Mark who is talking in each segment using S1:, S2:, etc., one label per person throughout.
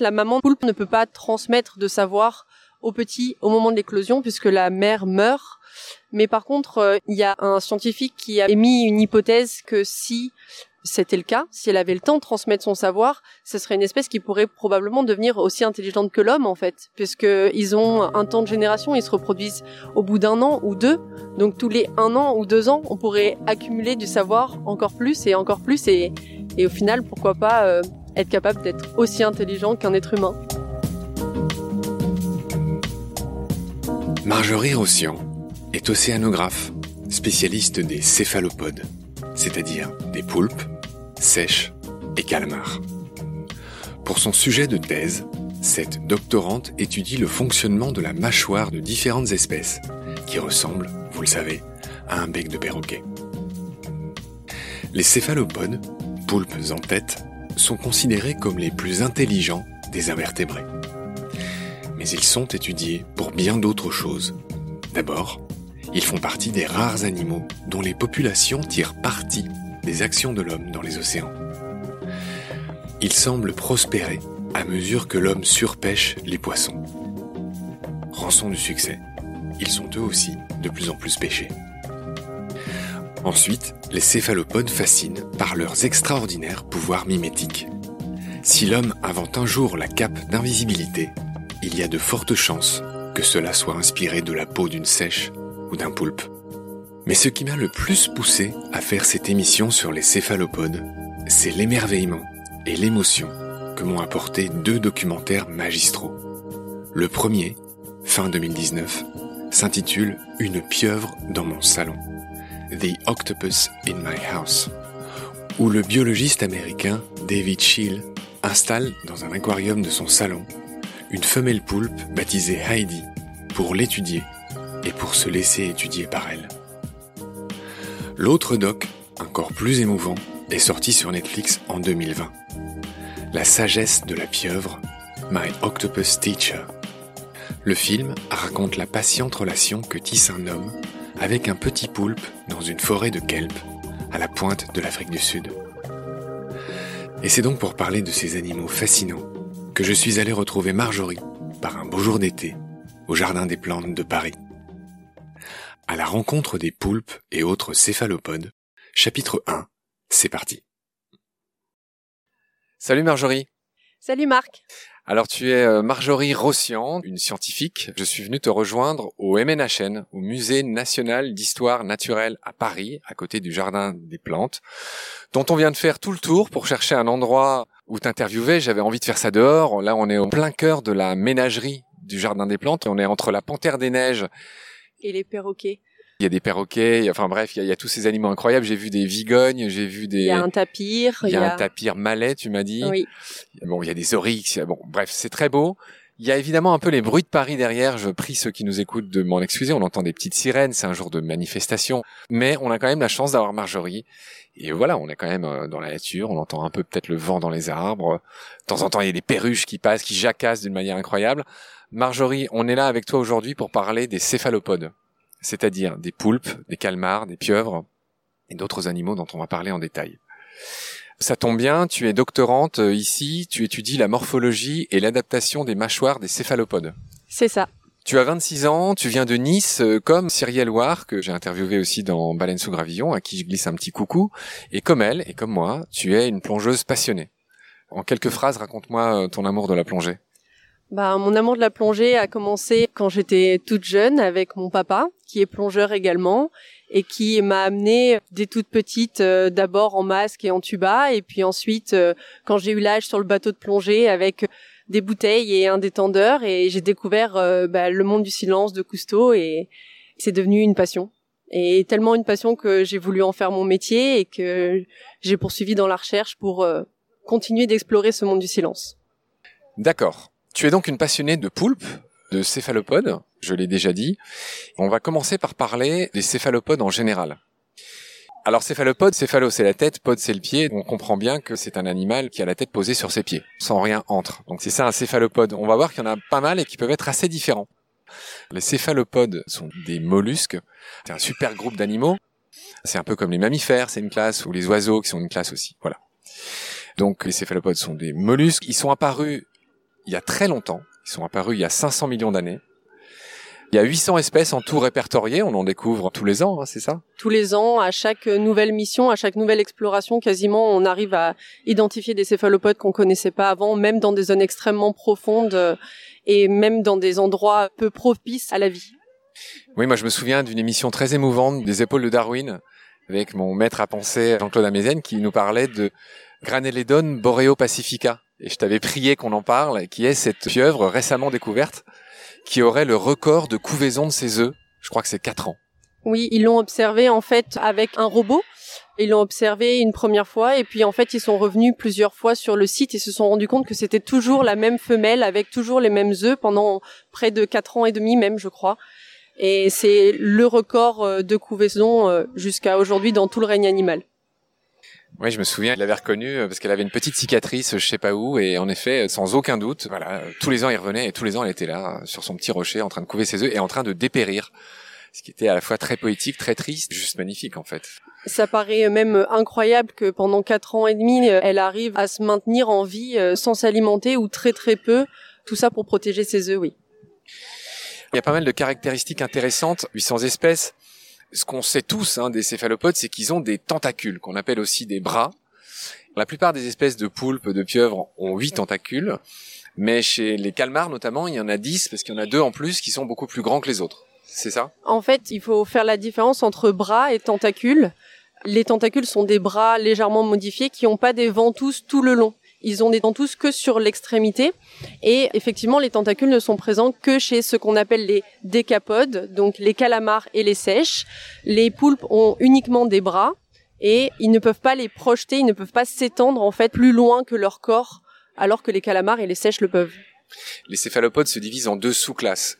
S1: La maman poulpe ne peut pas transmettre de savoir au petit au moment de l'éclosion puisque la mère meurt. Mais par contre, euh, il y a un scientifique qui a émis une hypothèse que si c'était le cas, si elle avait le temps de transmettre son savoir, ce serait une espèce qui pourrait probablement devenir aussi intelligente que l'homme en fait, puisque ils ont un temps de génération, ils se reproduisent au bout d'un an ou deux, donc tous les un an ou deux ans, on pourrait accumuler du savoir encore plus et encore plus et, et au final, pourquoi pas euh, être capable d'être aussi intelligent qu'un être humain.
S2: Marjorie Rossian est océanographe, spécialiste des céphalopodes, c'est-à-dire des poulpes, sèches et calmars. Pour son sujet de thèse, cette doctorante étudie le fonctionnement de la mâchoire de différentes espèces, qui ressemblent, vous le savez, à un bec de perroquet. Les céphalopodes, poulpes en tête, sont considérés comme les plus intelligents des invertébrés. Mais ils sont étudiés pour bien d'autres choses. D'abord, ils font partie des rares animaux dont les populations tirent parti des actions de l'homme dans les océans. Ils semblent prospérer à mesure que l'homme surpêche les poissons. Rançon du succès, ils sont eux aussi de plus en plus pêchés. Ensuite, les céphalopodes fascinent par leurs extraordinaires pouvoirs mimétiques. Si l'homme invente un jour la cape d'invisibilité, il y a de fortes chances que cela soit inspiré de la peau d'une sèche ou d'un poulpe. Mais ce qui m'a le plus poussé à faire cette émission sur les céphalopodes, c'est l'émerveillement et l'émotion que m'ont apporté deux documentaires magistraux. Le premier, fin 2019, s'intitule Une pieuvre dans mon salon. The Octopus in My House, où le biologiste américain David Scheel installe dans un aquarium de son salon une femelle poulpe baptisée Heidi pour l'étudier et pour se laisser étudier par elle. L'autre doc, encore plus émouvant, est sorti sur Netflix en 2020. La sagesse de la pieuvre, My Octopus Teacher. Le film raconte la patiente relation que tisse un homme avec un petit poulpe dans une forêt de kelp à la pointe de l'Afrique du Sud. Et c'est donc pour parler de ces animaux fascinants que je suis allé retrouver Marjorie par un beau jour d'été au Jardin des Plantes de Paris. À la rencontre des poulpes et autres céphalopodes, chapitre 1, c'est parti. Salut Marjorie.
S1: Salut Marc.
S2: Alors tu es euh, Marjorie Rossian, une scientifique. Je suis venu te rejoindre au MNHN, au Musée national d'histoire naturelle à Paris, à côté du Jardin des Plantes, dont on vient de faire tout le tour pour chercher un endroit où t'interviewer. J'avais envie de faire ça dehors. Là, on est au plein cœur de la ménagerie du Jardin des Plantes. On est entre la panthère des neiges
S1: et les perroquets.
S2: Il y a des perroquets, enfin bref, il y, a, tous ces animaux incroyables. J'ai vu des vigognes, j'ai vu des. Il
S1: y a un tapir.
S2: Il y, a un tapir malais, tu m'as dit.
S1: Oui.
S2: Bon, il y a des oryx. Bon, bref, c'est très beau. Il y a évidemment un peu les bruits de Paris derrière. Je prie ceux qui nous écoutent de m'en excuser. On entend des petites sirènes. C'est un jour de manifestation. Mais on a quand même la chance d'avoir Marjorie. Et voilà, on est quand même euh, dans la nature. On entend un peu peut-être le vent dans les arbres. De temps en temps, il y a des perruches qui passent, qui jacassent d'une manière incroyable. Marjorie, on est là avec toi aujourd'hui pour parler des céphalopodes c'est-à-dire des poulpes, des calmars, des pieuvres et d'autres animaux dont on va parler en détail. Ça tombe bien, tu es doctorante euh, ici, tu étudies la morphologie et l'adaptation des mâchoires des céphalopodes.
S1: C'est ça.
S2: Tu as 26 ans, tu viens de Nice, euh, comme Cyrielle War, que j'ai interviewé aussi dans Baleine sous gravillon, à qui je glisse un petit coucou. Et comme elle, et comme moi, tu es une plongeuse passionnée. En quelques phrases, raconte-moi euh, ton amour de la plongée.
S1: Bah, mon amour de la plongée a commencé quand j'étais toute jeune avec mon papa, qui est plongeur également, et qui m'a amené des toutes petites, euh, d'abord en masque et en tuba, et puis ensuite, euh, quand j'ai eu l'âge sur le bateau de plongée, avec des bouteilles et un détendeur, et j'ai découvert euh, bah, le monde du silence de Cousteau, et c'est devenu une passion. Et tellement une passion que j'ai voulu en faire mon métier et que j'ai poursuivi dans la recherche pour continuer d'explorer ce monde du silence.
S2: D'accord. Tu es donc une passionnée de poulpes, de céphalopodes, je l'ai déjà dit. On va commencer par parler des céphalopodes en général. Alors céphalopode, céphalo c'est la tête, pod c'est le pied. On comprend bien que c'est un animal qui a la tête posée sur ses pieds, sans rien entre. Donc c'est ça un céphalopode. On va voir qu'il y en a pas mal et qui peuvent être assez différents. Les céphalopodes sont des mollusques. C'est un super groupe d'animaux. C'est un peu comme les mammifères, c'est une classe, ou les oiseaux qui sont une classe aussi. Voilà. Donc les céphalopodes sont des mollusques. Ils sont apparus il y a très longtemps. Ils sont apparus il y a 500 millions d'années. Il y a 800 espèces en tout répertoriées, on en découvre tous les ans, hein, c'est ça?
S1: Tous les ans, à chaque nouvelle mission, à chaque nouvelle exploration, quasiment, on arrive à identifier des céphalopodes qu'on connaissait pas avant, même dans des zones extrêmement profondes euh, et même dans des endroits peu propices à la vie.
S2: Oui, moi je me souviens d'une émission très émouvante des épaules de Darwin avec mon maître à penser Jean-Claude Amezen qui nous parlait de Graneledon boreo pacifica. Et je t'avais prié qu'on en parle, qui est cette pieuvre récemment découverte qui aurait le record de couvaison de ses œufs. Je crois que c'est 4 ans.
S1: Oui, ils l'ont observé en fait avec un robot. Ils l'ont observé une première fois et puis en fait ils sont revenus plusieurs fois sur le site et se sont rendus compte que c'était toujours la même femelle avec toujours les mêmes œufs pendant près de 4 ans et demi même je crois. Et c'est le record euh, de couvaison euh, jusqu'à aujourd'hui dans tout le règne animal.
S2: Oui, je me souviens, je l'avais reconnue euh, parce qu'elle avait une petite cicatrice, je sais pas où, et en effet, sans aucun doute, voilà, tous les ans il revenait et tous les ans elle était là, sur son petit rocher, en train de couver ses œufs et en train de dépérir. Ce qui était à la fois très poétique, très triste, juste magnifique en fait.
S1: Ça paraît même incroyable que pendant quatre ans et demi, elle arrive à se maintenir en vie sans s'alimenter ou très très peu. Tout ça pour protéger ses œufs, oui.
S2: Il y a pas mal de caractéristiques intéressantes, 800 espèces. Ce qu'on sait tous hein, des céphalopodes, c'est qu'ils ont des tentacules, qu'on appelle aussi des bras. La plupart des espèces de poulpes, de pieuvres ont 8 tentacules, mais chez les calmars notamment, il y en a 10 parce qu'il y en a deux en plus qui sont beaucoup plus grands que les autres. C'est ça?
S1: En fait, il faut faire la différence entre bras et tentacules. Les tentacules sont des bras légèrement modifiés qui n'ont pas des ventouses tout le long. Ils ont des ventouses que sur l'extrémité. Et effectivement, les tentacules ne sont présents que chez ce qu'on appelle les décapodes, donc les calamars et les sèches. Les poulpes ont uniquement des bras et ils ne peuvent pas les projeter, ils ne peuvent pas s'étendre en fait plus loin que leur corps, alors que les calamars et les sèches le peuvent.
S2: Les céphalopodes se divisent en deux sous-classes,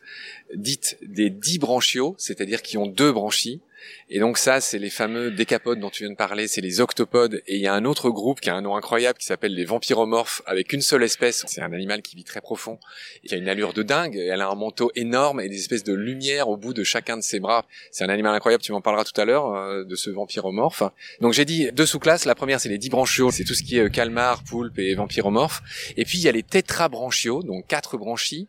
S2: dites des dibranchiaux, c'est-à-dire qui ont deux branchies, et donc ça, c'est les fameux décapodes dont tu viens de parler, c'est les octopodes. Et il y a un autre groupe qui a un nom incroyable qui s'appelle les vampiromorphes, avec une seule espèce. C'est un animal qui vit très profond, et qui a une allure de dingue. Elle a un manteau énorme et des espèces de lumière au bout de chacun de ses bras. C'est un animal incroyable, tu m'en parleras tout à l'heure, euh, de ce vampiromorphe. Donc j'ai dit deux sous-classes. La première, c'est les dibranchiaux, c'est tout ce qui est calmar, poulpe et vampiromorphe. Et puis il y a les tétrabranchiaux, donc quatre branchies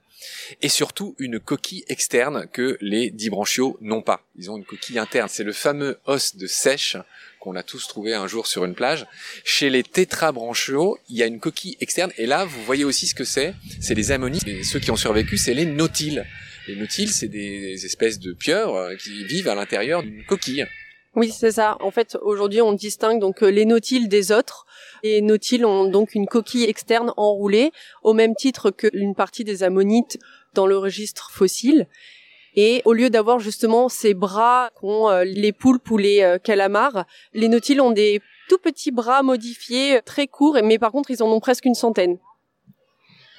S2: et surtout une coquille externe que les dibranchiaux n'ont pas. Ils ont une coquille interne. C'est le fameux os de sèche qu'on a tous trouvé un jour sur une plage. Chez les tétrabranchiaux, il y a une coquille externe et là, vous voyez aussi ce que c'est. C'est les ammonites. Et ceux qui ont survécu, c'est les nautiles. Les nautiles, c'est des espèces de pieuvres qui vivent à l'intérieur d'une coquille.
S1: Oui, c'est ça. En fait, aujourd'hui, on distingue donc euh, les nautiles des autres. Les nautiles ont donc une coquille externe enroulée, au même titre qu'une partie des ammonites dans le registre fossile. Et au lieu d'avoir justement ces bras qu'ont euh, les poulpes ou les euh, calamars, les nautiles ont des tout petits bras modifiés, très courts, mais par contre, ils en ont presque une centaine.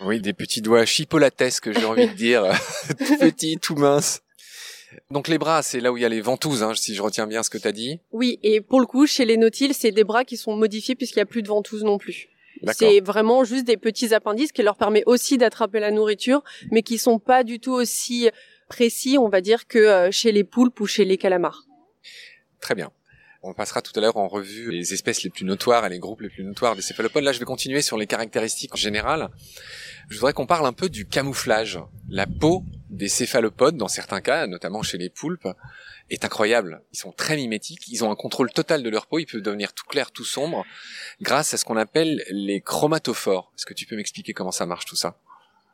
S2: Oui, des petits doigts chipolates, j'ai envie de dire, tout petits, tout minces. Donc les bras, c'est là où il y a les ventouses, hein, si je retiens bien ce que tu as dit.
S1: Oui, et pour le coup, chez les nautiles, c'est des bras qui sont modifiés puisqu'il n'y a plus de ventouses non plus. C'est vraiment juste des petits appendices qui leur permet aussi d'attraper la nourriture, mais qui sont pas du tout aussi précis, on va dire, que euh, chez les poulpes ou chez les calamars.
S2: Très bien. On passera tout à l'heure en revue les espèces les plus notoires et les groupes les plus notoires des céphalopodes. Là, je vais continuer sur les caractéristiques générales. Je voudrais qu'on parle un peu du camouflage. La peau des céphalopodes, dans certains cas, notamment chez les poulpes, est incroyable. Ils sont très mimétiques, ils ont un contrôle total de leur peau, ils peuvent devenir tout clair, tout sombre, grâce à ce qu'on appelle les chromatophores. Est-ce que tu peux m'expliquer comment ça marche tout ça?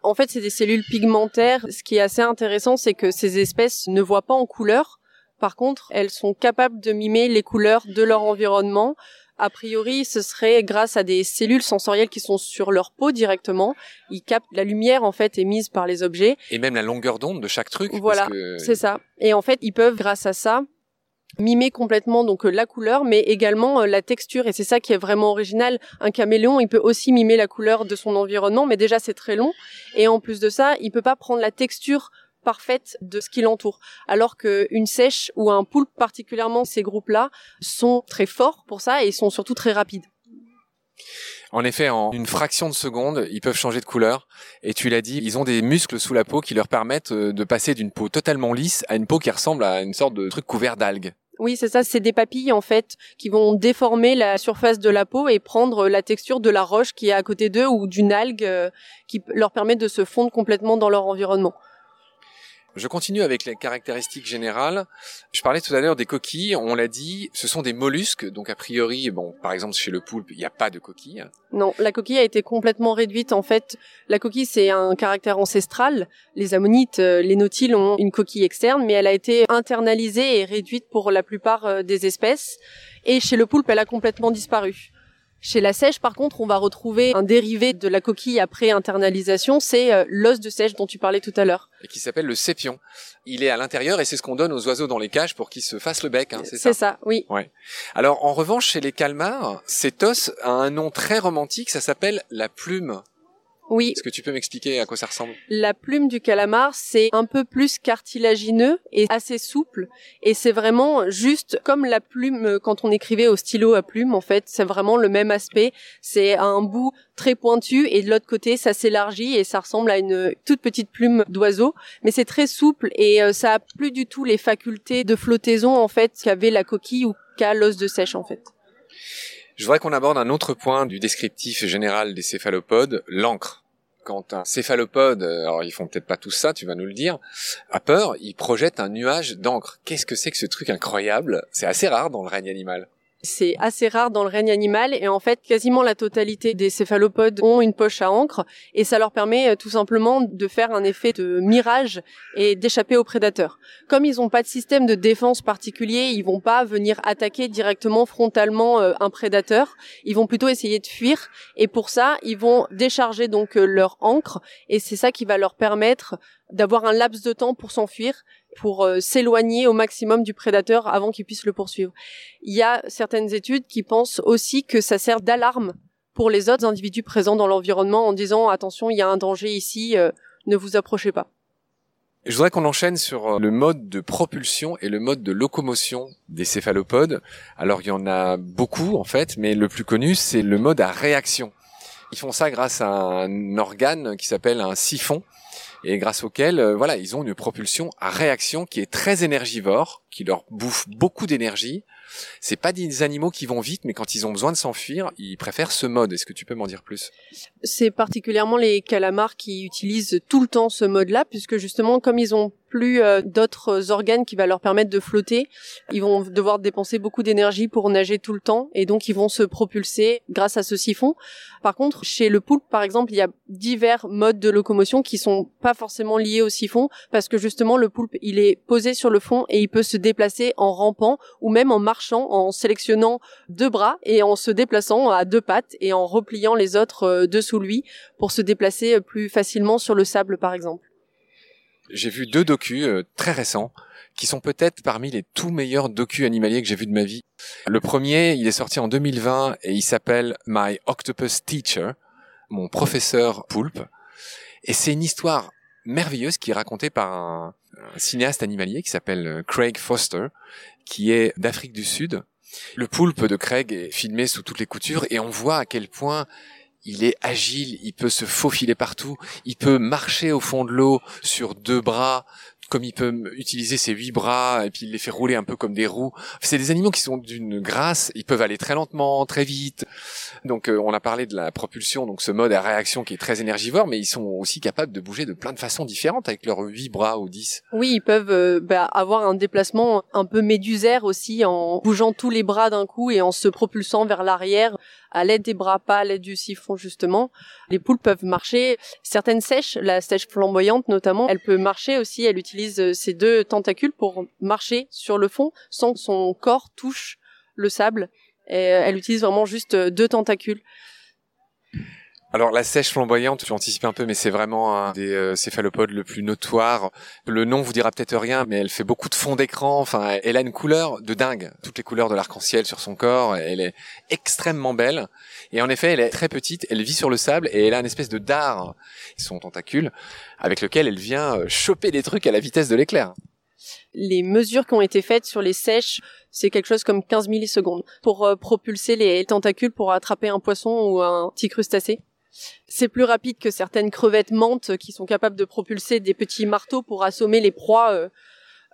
S1: En fait, c'est des cellules pigmentaires. Ce qui est assez intéressant, c'est que ces espèces ne voient pas en couleur. Par contre, elles sont capables de mimer les couleurs de leur environnement a priori, ce serait grâce à des cellules sensorielles qui sont sur leur peau directement. Ils captent la lumière en fait émise par les objets.
S2: Et même la longueur d'onde de chaque truc.
S1: Voilà, c'est ça. Et en fait, ils peuvent, grâce à ça, mimer complètement donc euh, la couleur mais également euh, la texture et c'est ça qui est vraiment original un caméléon il peut aussi mimer la couleur de son environnement mais déjà c'est très long et en plus de ça il peut pas prendre la texture parfaite de ce qui l'entoure. Alors qu'une sèche ou un poulpe particulièrement, ces groupes-là sont très forts pour ça et sont surtout très rapides.
S2: En effet, en une fraction de seconde, ils peuvent changer de couleur. Et tu l'as dit, ils ont des muscles sous la peau qui leur permettent euh, de passer d'une peau totalement lisse à une peau qui ressemble à une sorte de truc couvert d'algues.
S1: Oui, c'est ça, c'est des papilles en fait qui vont déformer la surface de la peau et prendre la texture de la roche qui est à côté d'eux ou d'une algue euh, qui leur permet de se fondre complètement dans leur environnement.
S2: Je continue avec les caractéristiques générales. Je parlais tout à l'heure des coquilles. On l'a dit, ce sont des mollusques. Donc a priori, bon, par exemple chez le poulpe, il n'y a pas de coquille.
S1: Non, la coquille a été complètement réduite. En fait, la coquille c'est un caractère ancestral. Les ammonites, euh, les nautiles ont une coquille externe, mais elle a été internalisée et réduite pour la plupart euh, des espèces. Et chez le poulpe, elle a complètement disparu. Chez la sèche, par contre, on va retrouver un dérivé de la coquille après internalisation, c'est euh, l'os de sèche dont tu parlais tout à l'heure.
S2: Et qui s'appelle le sépion. Il est à l'intérieur et c'est ce qu'on donne aux oiseaux dans les cages pour qu'ils se fassent le bec, hein, c'est ça
S1: C'est ça, oui.
S2: Ouais. Alors, en revanche, chez les calmars, cet os a un nom très romantique, ça s'appelle la plume.
S1: Oui.
S2: Est-ce que tu peux m'expliquer à quoi ça ressemble?
S1: La plume du calamar, c'est un peu plus cartilagineux et assez souple. Et c'est vraiment juste comme la plume euh, quand on écrivait au stylo à plume, en fait. C'est vraiment le même aspect. C'est un bout très pointu et de l'autre côté, ça s'élargit et ça ressemble à une toute petite plume d'oiseau. Mais c'est très souple et euh, ça a plus du tout les facultés de flottaison, en fait, qu'avait la coquille ou qu'a l'os de sèche, en fait.
S2: Je voudrais qu'on aborde un autre point du descriptif général des céphalopodes, l'encre. Quand un céphalopode, alors ils font peut-être pas tout ça, tu vas nous le dire, a peur, il projette un nuage d'encre. Qu'est-ce que c'est que ce truc incroyable? C'est assez rare dans le règne animal.
S1: C'est assez rare dans le règne animal et en fait quasiment la totalité des céphalopodes ont une poche à encre et ça leur permet euh, tout simplement de faire un effet de mirage et d'échapper aux prédateurs. Comme ils n'ont pas de système de défense particulier, ils vont pas venir attaquer directement frontalement euh, un prédateur, ils vont plutôt essayer de fuir et pour ça ils vont décharger donc euh, leur encre et c'est ça qui va leur permettre d'avoir un laps de temps pour s'enfuir pour euh, s'éloigner au maximum du prédateur avant qu'il puisse le poursuivre. Il y a certaines études qui pensent aussi que ça sert d'alarme pour les autres individus présents dans l'environnement en disant attention, il y a un danger ici, euh, ne vous approchez pas.
S2: Je voudrais qu'on enchaîne sur euh, le mode de propulsion et le mode de locomotion des céphalopodes. Alors il y en a beaucoup en fait, mais le plus connu c'est le mode à réaction. Ils font ça grâce à un organe qui s'appelle un siphon et grâce auquel euh, voilà ils ont une propulsion à réaction qui est très énergivore, qui leur bouffe beaucoup d'énergie. C'est pas des animaux qui vont vite, mais quand ils ont besoin de s'enfuir, ils préfèrent ce mode. Est-ce que tu peux m'en dire plus?
S1: C'est particulièrement les calamars qui utilisent tout le temps ce mode-là, puisque justement comme ils ont plus euh, d'autres organes qui va leur permettre de flotter. Ils vont devoir dépenser beaucoup d'énergie pour nager tout le temps et donc ils vont se propulser grâce à ce siphon. Par contre, chez le poulpe, par exemple, il y a divers modes de locomotion qui sont pas forcément liés au siphon parce que justement le poulpe, il est posé sur le fond et il peut se déplacer en rampant ou même en marchant, en sélectionnant deux bras et en se déplaçant à deux pattes et en repliant les autres euh, dessous lui pour se déplacer plus facilement sur le sable, par exemple
S2: j'ai vu deux docus euh, très récents qui sont peut-être parmi les tout meilleurs docus animaliers que j'ai vus de ma vie. Le premier, il est sorti en 2020 et il s'appelle My Octopus Teacher, mon professeur poulpe. Et c'est une histoire merveilleuse qui est racontée par un, cinéaste animalier qui s'appelle euh, Craig Foster, qui est d'Afrique du Sud. Le poulpe de Craig est filmé sous toutes les coutures et on voit à quel point il est agile, il peut se faufiler partout, il peut marcher au fond de l'eau sur deux bras, comme il peut utiliser ses huit bras et puis il les fait rouler un peu comme des roues. C'est des animaux qui sont d'une grâce, ils peuvent aller très lentement, très vite. Donc euh, on a parlé de la propulsion, donc ce mode à réaction qui est très énergivore, mais ils sont aussi capables de bouger de plein de façons différentes avec leurs huit bras ou dix.
S1: Oui, ils peuvent euh, bah, avoir un déplacement un peu médusaire aussi en bougeant tous les bras d'un coup et en se propulsant vers l'arrière à l'aide des bras, pas à l'aide du siphon justement. Les poules peuvent marcher. Certaines sèches, la sèche flamboyante notamment, elle peut marcher aussi. Elle utilise euh, ses deux tentacules pour marcher sur le fond sans que son corps touche le sable. Et euh, elle utilise vraiment juste euh, deux tentacules.
S2: Alors la sèche flamboyante, tu anticipes un peu, mais c'est vraiment un des euh, céphalopodes le plus notoire. Le nom vous dira peut-être rien, mais elle fait beaucoup de fond d'écran. Enfin, elle a une couleur de dingue, toutes les couleurs de l'arc-en-ciel sur son corps. Elle est extrêmement belle. Et en effet, elle est très petite. Elle vit sur le sable et elle a une espèce de dard, son tentacule, avec lequel elle vient euh, choper des trucs à la vitesse de l'éclair.
S1: Les mesures qui ont été faites sur les sèches, c'est quelque chose comme 15 millisecondes pour euh, propulser les tentacules pour attraper un poisson ou un petit crustacé. C'est plus rapide que certaines crevettes menthes qui sont capables de propulser des petits marteaux pour assommer les proies euh,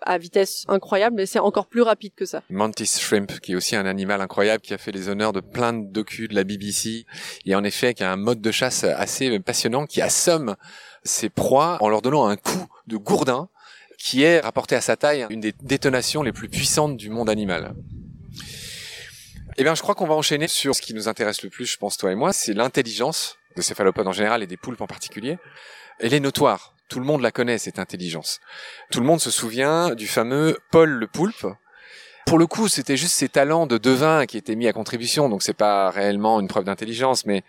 S1: à vitesse incroyable, mais c'est encore plus rapide que ça.
S2: Mantis shrimp, qui est aussi un animal incroyable, qui a fait les honneurs de plein de docus de la BBC, et en effet qui a un mode de chasse assez passionnant, qui assomme ses proies en leur donnant un coup de gourdin, qui est rapporté à sa taille une des détonations les plus puissantes du monde animal. Eh bien, je crois qu'on va enchaîner sur ce qui nous intéresse le plus, je pense, toi et moi, c'est l'intelligence de céphalopodes en général et des poulpes en particulier. Elle est notoire. Tout le monde la connaît, cette intelligence. Tout le monde se souvient du fameux Paul le poulpe. Pour le coup, c'était juste ses talents de devin qui étaient mis à contribution, donc c'est pas réellement une preuve d'intelligence, mais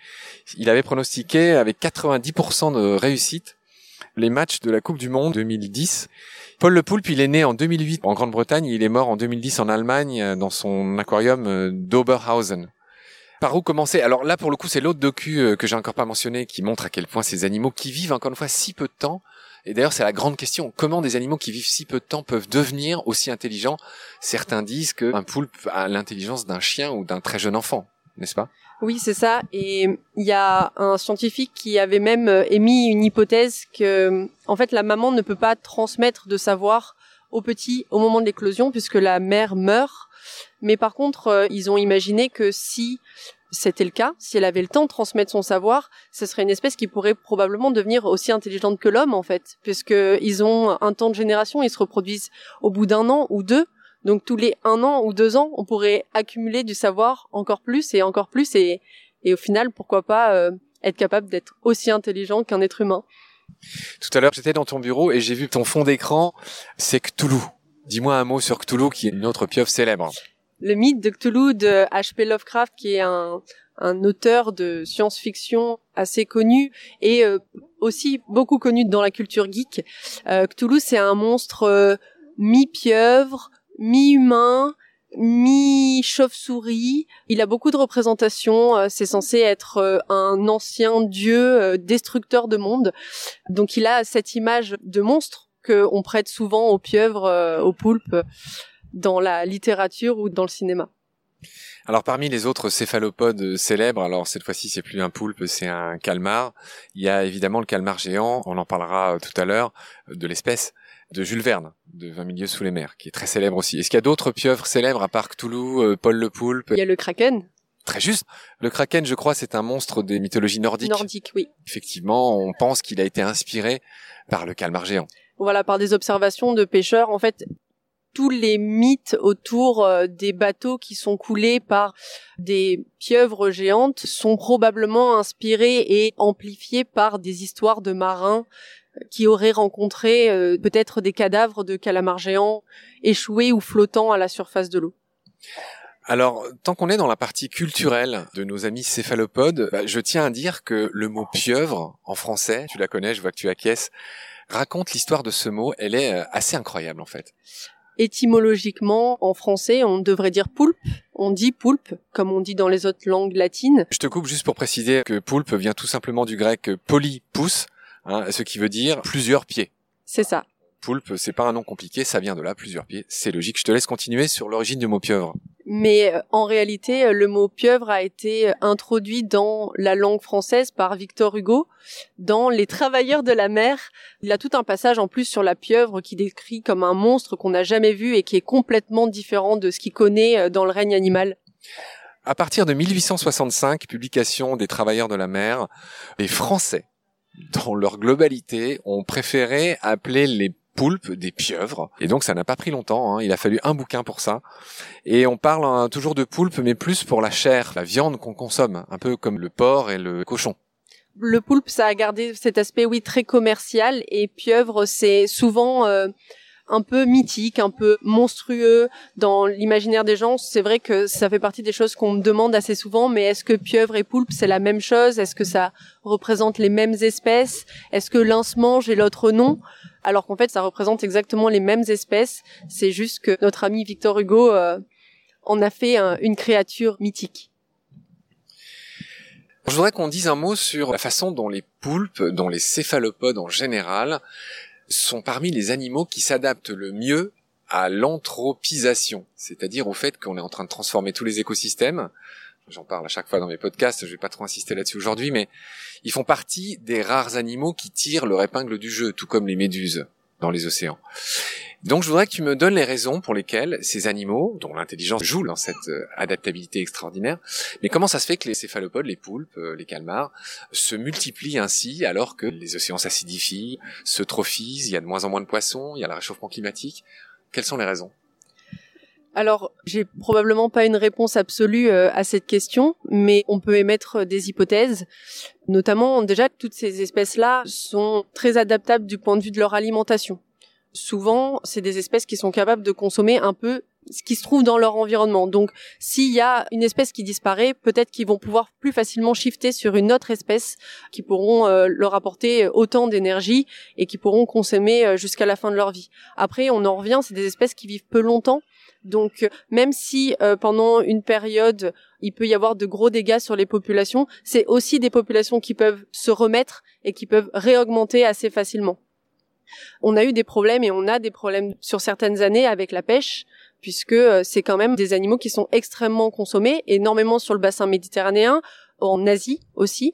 S2: il avait pronostiqué avec 90% de réussite les matchs de la Coupe du Monde 2010 Paul Le Poulpe, il est né en 2008 en Grande-Bretagne, il est mort en 2010 en Allemagne dans son aquarium euh, d'Oberhausen. Par où commencer? Alors là, pour le coup, c'est l'autre docu euh, que j'ai encore pas mentionné qui montre à quel point ces animaux qui vivent encore une fois si peu de temps. Et d'ailleurs, c'est la grande question. Comment des animaux qui vivent si peu de temps peuvent devenir aussi intelligents? Certains disent qu'un poulpe a l'intelligence d'un chien ou d'un très jeune enfant, n'est-ce pas?
S1: Oui, c'est ça. Et il y a un scientifique qui avait même euh, émis une hypothèse que, en fait, la maman ne peut pas transmettre de savoir au petit au moment de l'éclosion puisque la mère meurt. Mais par contre, euh, ils ont imaginé que si c'était le cas, si elle avait le temps de transmettre son savoir, ce serait une espèce qui pourrait probablement devenir aussi intelligente que l'homme en fait, puisque ils ont un temps de génération, ils se reproduisent au bout d'un an ou deux, donc tous les un an ou deux ans, on pourrait accumuler du savoir encore plus et encore plus et, au final, pourquoi pas euh, être capable d'être aussi intelligent qu'un être humain.
S2: Tout à l'heure, j'étais dans ton bureau et j'ai vu ton fond d'écran, c'est Cthulhu. Dis-moi un mot sur Cthulhu, qui est une autre pieuvre célèbre.
S1: Le mythe de Cthulhu de H.P. Lovecraft, qui est un, un auteur de science-fiction assez connu et euh, aussi beaucoup connu dans la culture geek. Euh, Cthulhu, c'est un monstre euh, mi-pieuvre, mi-humain, mi-chauve-souris. Il a beaucoup de représentations. Euh, c'est censé être euh, un ancien dieu euh, destructeur de monde. Donc il a cette image de monstre que on prête souvent aux pieuvres, aux poulpes, dans la littérature ou dans le cinéma.
S2: Alors parmi les autres céphalopodes célèbres, alors cette fois-ci c'est plus un poulpe, c'est un calmar. Il y a évidemment le calmar géant, on en parlera tout à l'heure de l'espèce de Jules Verne, de 20 milieux sous les mers, qui est très célèbre aussi. Est-ce qu'il y a d'autres pieuvres célèbres à part Cthulhu, euh, Paul le Poulpe?
S1: Il y a le Kraken.
S2: Très juste. Le Kraken, je crois, c'est un monstre des mythologies nordiques.
S1: Nordique, oui.
S2: Effectivement, on pense qu'il a été inspiré par le calmar géant.
S1: Voilà, par des observations de pêcheurs. En fait, tous les mythes autour euh, des bateaux qui sont coulés par des pieuvres géantes sont probablement inspirés et amplifiés par des histoires de marins qui auraient rencontré euh, peut-être des cadavres de calamars géants échoués ou flottant à la surface de l'eau.
S2: Alors, tant qu'on est dans la partie culturelle de nos amis céphalopodes, bah, je tiens à dire que le mot pieuvre, en français, tu la connais, je vois que tu acquiesces, raconte l'histoire de ce mot, elle est euh, assez incroyable en fait.
S1: Étymologiquement, en français, on devrait dire poulpe. On dit poulpe, comme on dit dans les autres langues latines.
S2: Je te coupe juste pour préciser que poulpe vient tout simplement du grec polypous, hein, ce qui veut dire plusieurs pieds.
S1: C'est ça.
S2: Poulpe, c'est pas un nom compliqué, ça vient de là, plusieurs pieds, c'est logique. Je te laisse continuer sur l'origine du mot pieuvre.
S1: Mais euh, en réalité, euh, le mot pieuvre a été euh, introduit dans la langue française par Victor Hugo dans Les Travailleurs de la mer. Il a tout un passage en plus sur la pieuvre qui décrit comme un monstre qu'on n'a jamais vu et qui est complètement différent de ce qu'il connaît dans le règne animal.
S2: À partir de 1865, publication des Travailleurs de la mer, les Français dans leur globalité, ont préféré appeler les poulpes des pieuvres. Et donc ça n'a pas pris longtemps, hein. il a fallu un bouquin pour ça. Et on parle hein, toujours de poulpe, mais plus pour la chair, la viande qu'on consomme, un peu comme le porc et le cochon.
S1: Le poulpe, ça a gardé cet aspect, oui, très commercial, et pieuvre, c'est souvent... Euh, un peu mythique, un peu monstrueux dans l'imaginaire des gens. C'est vrai que ça fait partie des choses qu'on me demande assez souvent, mais est-ce que pieuvre et poulpe c'est la même chose? Est-ce que ça représente les mêmes espèces? Est-ce que l'un se mange et l'autre non Alors qu'en fait, ça représente exactement les mêmes espèces. C'est juste que notre ami Victor Hugo euh, en a fait une créature mythique.
S2: Je voudrais qu'on dise un mot sur la façon dont les poulpes, dont les céphalopodes en général, sont parmi les animaux qui s'adaptent le mieux à l'anthropisation, c'est-à-dire au fait qu'on est en train de transformer tous les écosystèmes. J'en parle à chaque fois dans mes podcasts, je vais pas trop insister là-dessus aujourd'hui, mais ils font partie des rares animaux qui tirent leur épingle du jeu, tout comme les méduses dans les océans. Donc je voudrais que tu me donnes les raisons pour lesquelles ces animaux, dont l'intelligence joue dans cette euh, adaptabilité extraordinaire, mais comment ça se fait que les céphalopodes, les poulpes, euh, les calmars, se multiplient ainsi alors que les océans s'acidifient, se trophisent, il y a de moins en moins de poissons, il y a le réchauffement climatique? Quelles sont les raisons?
S1: Alors, j'ai probablement pas une réponse absolue euh, à cette question, mais on peut émettre des hypothèses. Notamment, déjà, toutes ces espèces-là sont très adaptables du point de vue de leur alimentation souvent, c'est des espèces qui sont capables de consommer un peu ce qui se trouve dans leur environnement. Donc, s'il y a une espèce qui disparaît, peut-être qu'ils vont pouvoir plus facilement shifter sur une autre espèce qui pourront euh, leur apporter autant d'énergie et qui pourront consommer euh, jusqu'à la fin de leur vie. Après, on en revient, c'est des espèces qui vivent peu longtemps. Donc, même si euh, pendant une période, il peut y avoir de gros dégâts sur les populations, c'est aussi des populations qui peuvent se remettre et qui peuvent réaugmenter assez facilement. On a eu des problèmes et on a des problèmes sur certaines années avec la pêche puisque euh, c'est quand même des animaux qui sont extrêmement consommés, énormément sur le bassin méditerranéen, en Asie aussi.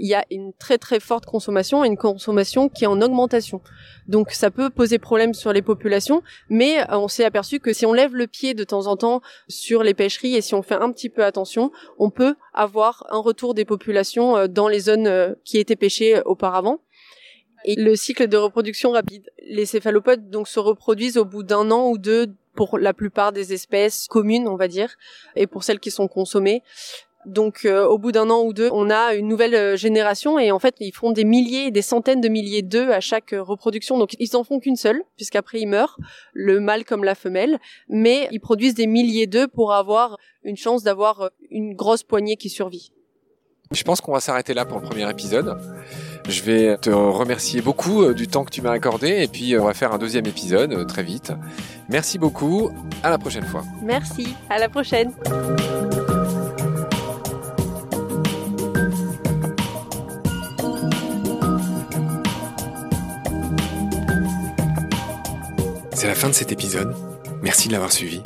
S1: Il y a une très très forte consommation, une consommation qui est en augmentation. Donc ça peut poser problème sur les populations, mais euh, on s'est aperçu que si on lève le pied de temps en temps sur les pêcheries et si on fait un petit peu attention, on peut avoir un retour des populations euh, dans les zones qui étaient pêchées auparavant et le cycle de reproduction rapide. Les céphalopodes donc se reproduisent au bout d'un an ou deux pour la plupart des espèces communes, on va dire, et pour celles qui sont consommées. Donc euh, au bout d'un an ou deux, on a une nouvelle euh, génération et en fait ils font des milliers, des centaines de milliers d'œufs à chaque euh, reproduction. Donc ils en font qu'une seule puisqu'après ils meurent, le mâle comme la femelle, mais ils produisent des milliers d'œufs pour avoir une chance d'avoir une grosse poignée qui survit.
S2: Je pense qu'on va s'arrêter là pour le premier épisode. Je vais te remercier beaucoup euh, du temps que tu m'as accordé et puis euh, on va faire un deuxième épisode euh, très vite. Merci beaucoup, à la prochaine fois.
S1: Merci, à la prochaine.
S2: C'est la fin de cet épisode. Merci de l'avoir suivi.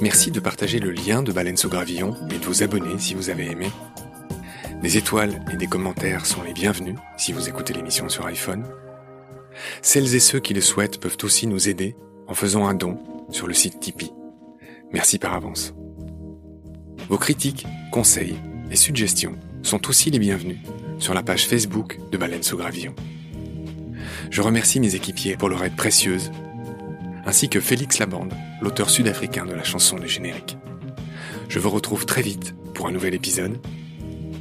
S2: Merci de partager le lien de Baleine sous Gravillon et de vous abonner si vous avez aimé. Des étoiles et des commentaires sont les bienvenus si vous écoutez l'émission sur iPhone. Celles et ceux qui le souhaitent peuvent aussi nous aider en faisant un don sur le site Tipeee. Merci par avance. Vos critiques, conseils et suggestions sont aussi les bienvenus sur la page Facebook de Baleine sous Gravillon. Je remercie mes équipiers pour leur aide précieuse, ainsi que Félix Labande, l'auteur sud-africain de la chanson du générique. Je vous retrouve très vite pour un nouvel épisode